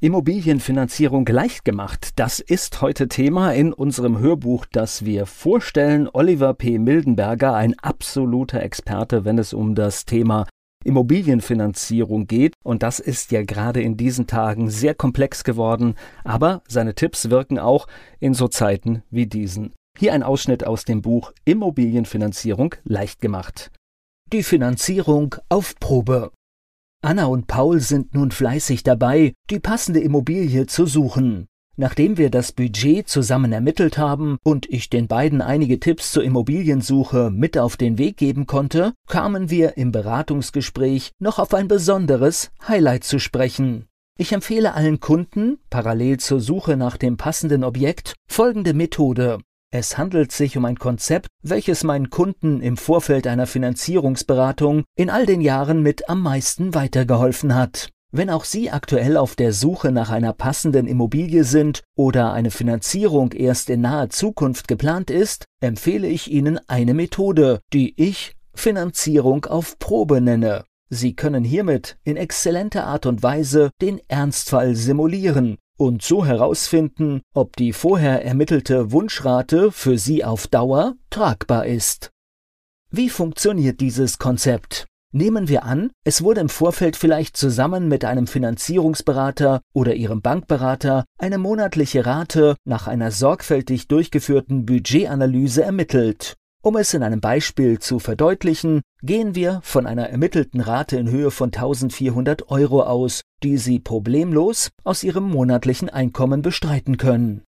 Immobilienfinanzierung leicht gemacht. Das ist heute Thema in unserem Hörbuch, das wir vorstellen. Oliver P. Mildenberger, ein absoluter Experte, wenn es um das Thema Immobilienfinanzierung geht. Und das ist ja gerade in diesen Tagen sehr komplex geworden. Aber seine Tipps wirken auch in so Zeiten wie diesen. Hier ein Ausschnitt aus dem Buch Immobilienfinanzierung leicht gemacht. Die Finanzierung auf Probe. Anna und Paul sind nun fleißig dabei, die passende Immobilie zu suchen. Nachdem wir das Budget zusammen ermittelt haben und ich den beiden einige Tipps zur Immobiliensuche mit auf den Weg geben konnte, kamen wir im Beratungsgespräch noch auf ein besonderes Highlight zu sprechen. Ich empfehle allen Kunden, parallel zur Suche nach dem passenden Objekt, folgende Methode. Es handelt sich um ein Konzept, welches meinen Kunden im Vorfeld einer Finanzierungsberatung in all den Jahren mit am meisten weitergeholfen hat. Wenn auch Sie aktuell auf der Suche nach einer passenden Immobilie sind oder eine Finanzierung erst in naher Zukunft geplant ist, empfehle ich Ihnen eine Methode, die ich Finanzierung auf Probe nenne. Sie können hiermit in exzellenter Art und Weise den Ernstfall simulieren und so herausfinden, ob die vorher ermittelte Wunschrate für Sie auf Dauer tragbar ist. Wie funktioniert dieses Konzept? Nehmen wir an, es wurde im Vorfeld vielleicht zusammen mit einem Finanzierungsberater oder Ihrem Bankberater eine monatliche Rate nach einer sorgfältig durchgeführten Budgetanalyse ermittelt. Um es in einem Beispiel zu verdeutlichen, gehen wir von einer ermittelten Rate in Höhe von 1400 Euro aus, die Sie problemlos aus Ihrem monatlichen Einkommen bestreiten können.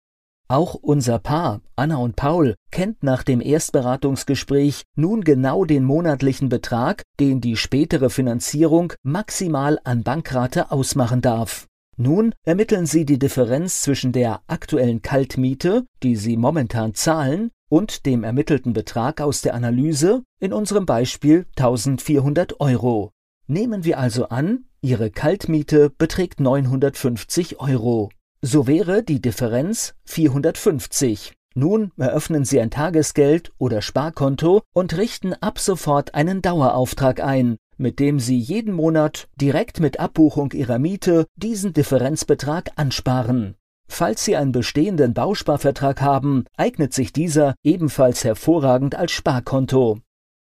Auch unser Paar, Anna und Paul, kennt nach dem Erstberatungsgespräch nun genau den monatlichen Betrag, den die spätere Finanzierung maximal an Bankrate ausmachen darf. Nun ermitteln Sie die Differenz zwischen der aktuellen Kaltmiete, die Sie momentan zahlen, und dem ermittelten Betrag aus der Analyse, in unserem Beispiel 1400 Euro. Nehmen wir also an, Ihre Kaltmiete beträgt 950 Euro. So wäre die Differenz 450. Nun eröffnen Sie ein Tagesgeld oder Sparkonto und richten ab sofort einen Dauerauftrag ein, mit dem Sie jeden Monat direkt mit Abbuchung Ihrer Miete diesen Differenzbetrag ansparen. Falls Sie einen bestehenden Bausparvertrag haben, eignet sich dieser ebenfalls hervorragend als Sparkonto.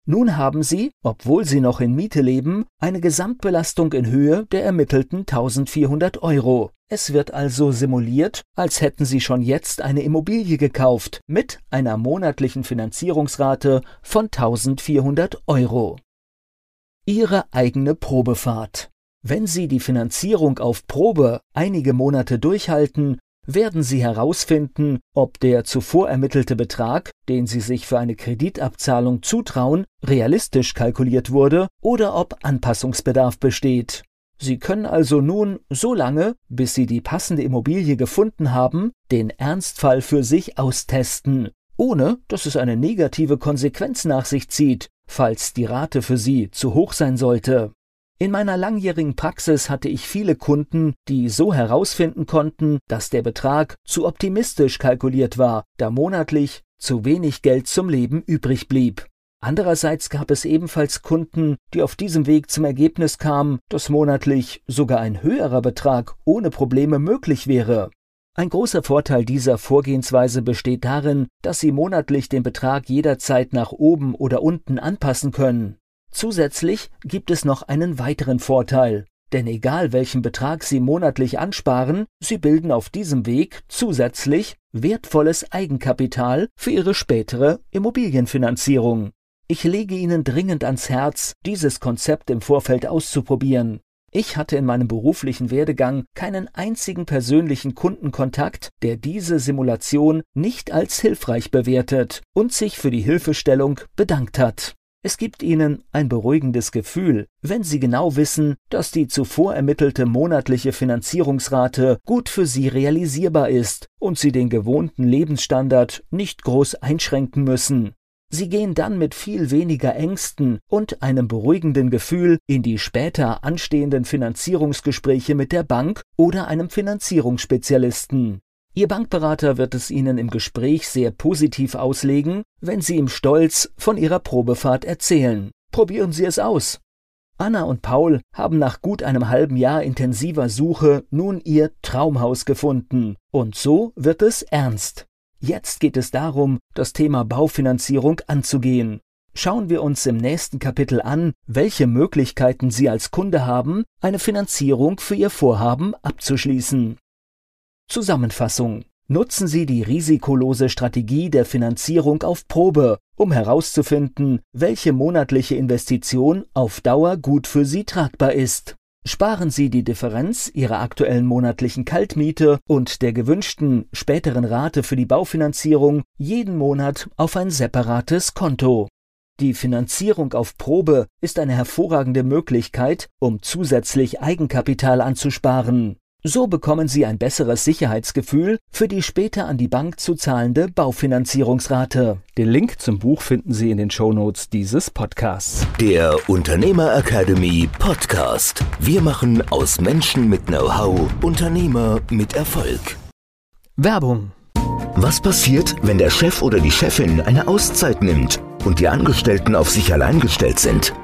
Nun haben Sie, obwohl Sie noch in Miete leben, eine Gesamtbelastung in Höhe der ermittelten 1400 Euro. Es wird also simuliert, als hätten Sie schon jetzt eine Immobilie gekauft mit einer monatlichen Finanzierungsrate von 1400 Euro. Ihre eigene Probefahrt. Wenn Sie die Finanzierung auf Probe einige Monate durchhalten, werden Sie herausfinden, ob der zuvor ermittelte Betrag, den Sie sich für eine Kreditabzahlung zutrauen, realistisch kalkuliert wurde oder ob Anpassungsbedarf besteht. Sie können also nun so lange, bis Sie die passende Immobilie gefunden haben, den Ernstfall für sich austesten, ohne dass es eine negative Konsequenz nach sich zieht, falls die Rate für Sie zu hoch sein sollte. In meiner langjährigen Praxis hatte ich viele Kunden, die so herausfinden konnten, dass der Betrag zu optimistisch kalkuliert war, da monatlich zu wenig Geld zum Leben übrig blieb. Andererseits gab es ebenfalls Kunden, die auf diesem Weg zum Ergebnis kamen, dass monatlich sogar ein höherer Betrag ohne Probleme möglich wäre. Ein großer Vorteil dieser Vorgehensweise besteht darin, dass Sie monatlich den Betrag jederzeit nach oben oder unten anpassen können. Zusätzlich gibt es noch einen weiteren Vorteil, denn egal welchen Betrag Sie monatlich ansparen, Sie bilden auf diesem Weg zusätzlich wertvolles Eigenkapital für Ihre spätere Immobilienfinanzierung. Ich lege Ihnen dringend ans Herz, dieses Konzept im Vorfeld auszuprobieren. Ich hatte in meinem beruflichen Werdegang keinen einzigen persönlichen Kundenkontakt, der diese Simulation nicht als hilfreich bewertet und sich für die Hilfestellung bedankt hat. Es gibt Ihnen ein beruhigendes Gefühl, wenn Sie genau wissen, dass die zuvor ermittelte monatliche Finanzierungsrate gut für Sie realisierbar ist und Sie den gewohnten Lebensstandard nicht groß einschränken müssen. Sie gehen dann mit viel weniger Ängsten und einem beruhigenden Gefühl in die später anstehenden Finanzierungsgespräche mit der Bank oder einem Finanzierungsspezialisten. Ihr Bankberater wird es Ihnen im Gespräch sehr positiv auslegen, wenn Sie ihm stolz von Ihrer Probefahrt erzählen. Probieren Sie es aus. Anna und Paul haben nach gut einem halben Jahr intensiver Suche nun ihr Traumhaus gefunden. Und so wird es ernst. Jetzt geht es darum, das Thema Baufinanzierung anzugehen. Schauen wir uns im nächsten Kapitel an, welche Möglichkeiten Sie als Kunde haben, eine Finanzierung für Ihr Vorhaben abzuschließen. Zusammenfassung. Nutzen Sie die risikolose Strategie der Finanzierung auf Probe, um herauszufinden, welche monatliche Investition auf Dauer gut für Sie tragbar ist. Sparen Sie die Differenz Ihrer aktuellen monatlichen Kaltmiete und der gewünschten späteren Rate für die Baufinanzierung jeden Monat auf ein separates Konto. Die Finanzierung auf Probe ist eine hervorragende Möglichkeit, um zusätzlich Eigenkapital anzusparen. So bekommen Sie ein besseres Sicherheitsgefühl für die später an die Bank zu zahlende Baufinanzierungsrate. Den Link zum Buch finden Sie in den Shownotes dieses Podcasts. Der Unternehmer Academy Podcast. Wir machen aus Menschen mit Know-how Unternehmer mit Erfolg. Werbung. Was passiert, wenn der Chef oder die Chefin eine Auszeit nimmt? und die Angestellten auf sich allein gestellt sind.